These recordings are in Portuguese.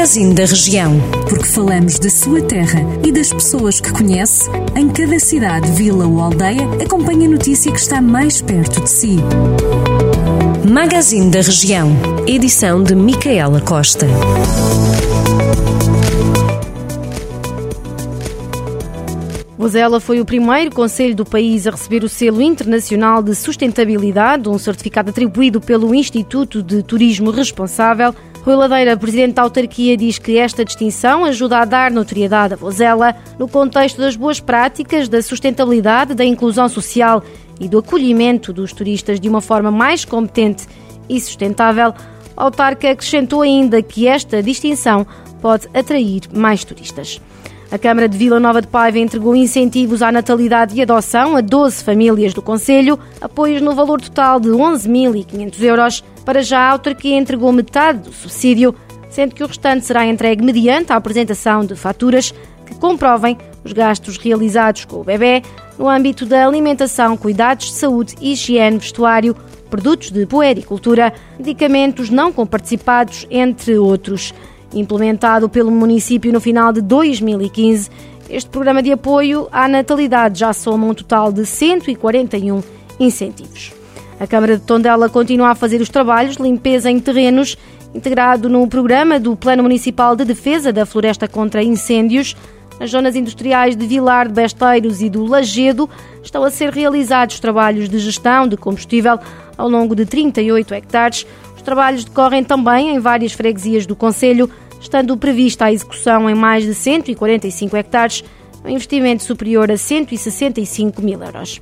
Magazine da Região. Porque falamos da sua terra e das pessoas que conhece, em cada cidade, vila ou aldeia, acompanhe a notícia que está mais perto de si. Magazine da Região. Edição de Micaela Costa. Vozela foi o primeiro conselho do país a receber o selo internacional de sustentabilidade, um certificado atribuído pelo Instituto de Turismo Responsável. Rui Ladeira, presidente da autarquia, diz que esta distinção ajuda a dar notoriedade a Vozela no contexto das boas práticas, da sustentabilidade, da inclusão social e do acolhimento dos turistas de uma forma mais competente e sustentável. O autarca acrescentou ainda que esta distinção pode atrair mais turistas. A Câmara de Vila Nova de Paiva entregou incentivos à natalidade e adoção a 12 famílias do Conselho, apoios no valor total de 11.500 euros. Para já, a autarquia entregou metade do subsídio, sendo que o restante será entregue mediante a apresentação de faturas que comprovem os gastos realizados com o bebê no âmbito da alimentação, cuidados de saúde, higiene, vestuário, produtos de puericultura, medicamentos não comparticipados, entre outros. Implementado pelo município no final de 2015, este programa de apoio à natalidade já soma um total de 141 incentivos. A Câmara de Tondela continua a fazer os trabalhos de limpeza em terrenos, integrado no programa do Plano Municipal de Defesa da Floresta contra Incêndios. Nas zonas industriais de Vilar de Besteiros e do Lagedo estão a ser realizados trabalhos de gestão de combustível ao longo de 38 hectares, os trabalhos decorrem também em várias freguesias do Conselho, estando prevista a execução em mais de 145 hectares, um investimento superior a 165 mil euros.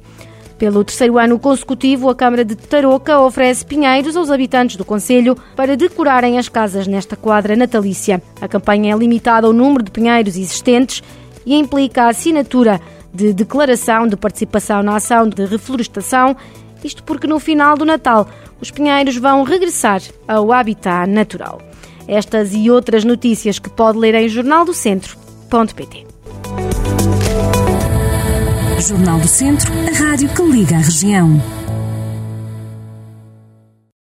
Pelo terceiro ano consecutivo, a Câmara de Tarouca oferece pinheiros aos habitantes do Conselho para decorarem as casas nesta quadra natalícia. A campanha é limitada ao número de pinheiros existentes e implica a assinatura de declaração de participação na ação de reflorestação, isto porque no final do Natal os pinheiros vão regressar ao habitat natural. Estas e outras notícias que pode ler em jornaldocentro.pt. Jornal do Centro, a rádio que liga a região.